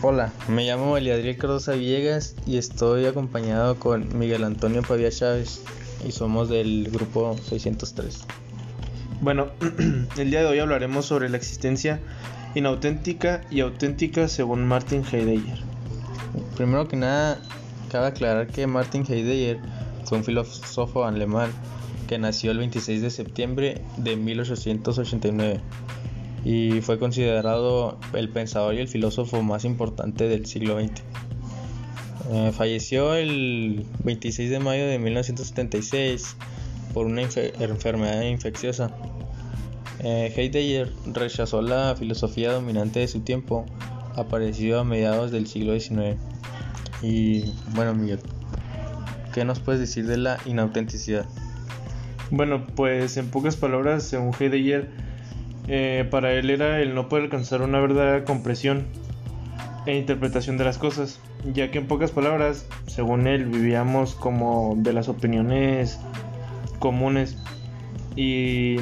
Hola, me llamo Eliadriel Cardosa Villegas y estoy acompañado con Miguel Antonio Pavía Chávez y somos del grupo 603. Bueno, el día de hoy hablaremos sobre la existencia inauténtica y auténtica según Martin Heidegger. Primero que nada, cabe aclarar que Martin Heidegger fue un filósofo alemán que nació el 26 de septiembre de 1889 y fue considerado el pensador y el filósofo más importante del siglo XX. Eh, falleció el 26 de mayo de 1976 por una enfermedad infecciosa. Eh, Heidegger rechazó la filosofía dominante de su tiempo, aparecido a mediados del siglo XIX. Y bueno, Miguel, ¿qué nos puedes decir de la inautenticidad? Bueno, pues en pocas palabras, según Heidegger, eh, para él era el no poder alcanzar una verdadera compresión e interpretación de las cosas, ya que en pocas palabras, según él, vivíamos como de las opiniones comunes y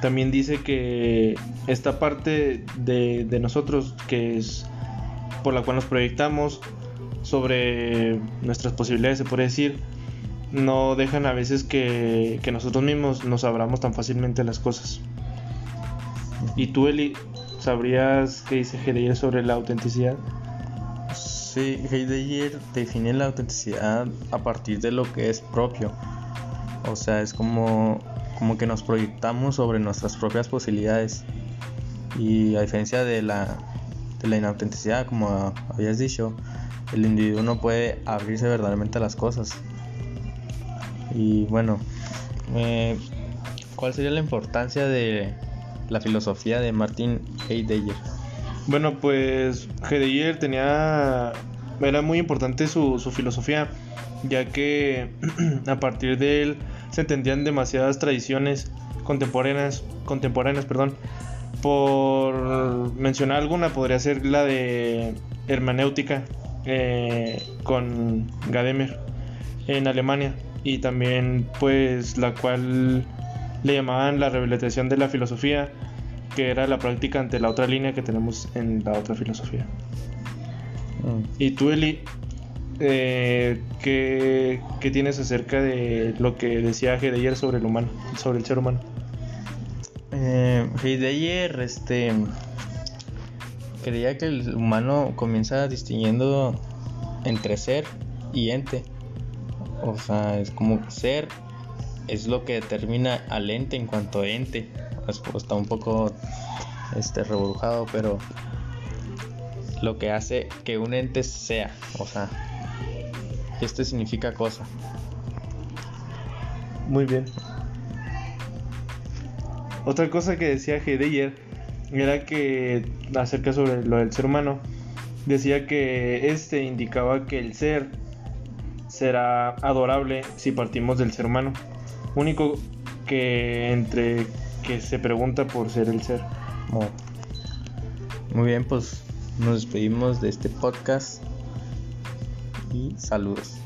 también dice que esta parte de, nosotros que es por la cual nos proyectamos sobre nuestras posibilidades, se puede decir, no dejan a veces que, que nosotros mismos nos abramos tan fácilmente las cosas. ¿Y tú, Eli, sabrías qué dice Heidegger sobre la autenticidad? Sí, Heidegger define la autenticidad a partir de lo que es propio. O sea, es como, como que nos proyectamos sobre nuestras propias posibilidades. Y a diferencia de la, de la inautenticidad, como habías dicho, el individuo no puede abrirse verdaderamente a las cosas. Y bueno, eh, ¿cuál sería la importancia de, la filosofía de Martin Heidegger? Bueno, pues Heidegger tenía. Era muy importante su, filosofía, ya que a partir de él se entendían demasiadas tradiciones contemporáneas, contemporáneas perdón. Por mencionar alguna, podría ser la de hermenéutica eh, con Gadamer en Alemania y también pues la cual le llamaban la rehabilitación de la filosofía, que era la práctica ante la otra línea que tenemos en la otra filosofía. Mm. Y tú, Eli, eh, ¿qué, tienes acerca de lo que decía Heidegger sobre el humano, sobre el ser humano? Eh, Heidegger, este, creía que el humano comienza distinguiendo entre ser y ente. O sea, es como ser es lo que determina al ente en cuanto a ente. Está un poco este, reburujado, pero lo que hace que un ente sea, o sea, este significa cosa. Muy bien. Otra cosa que decía Heidegger era que acerca sobre lo del ser humano, decía que este indicaba que el ser será adorable si partimos del ser humano único que entre que se pregunta por ser el ser. Muy bien, pues nos despedimos de este podcast y saludos.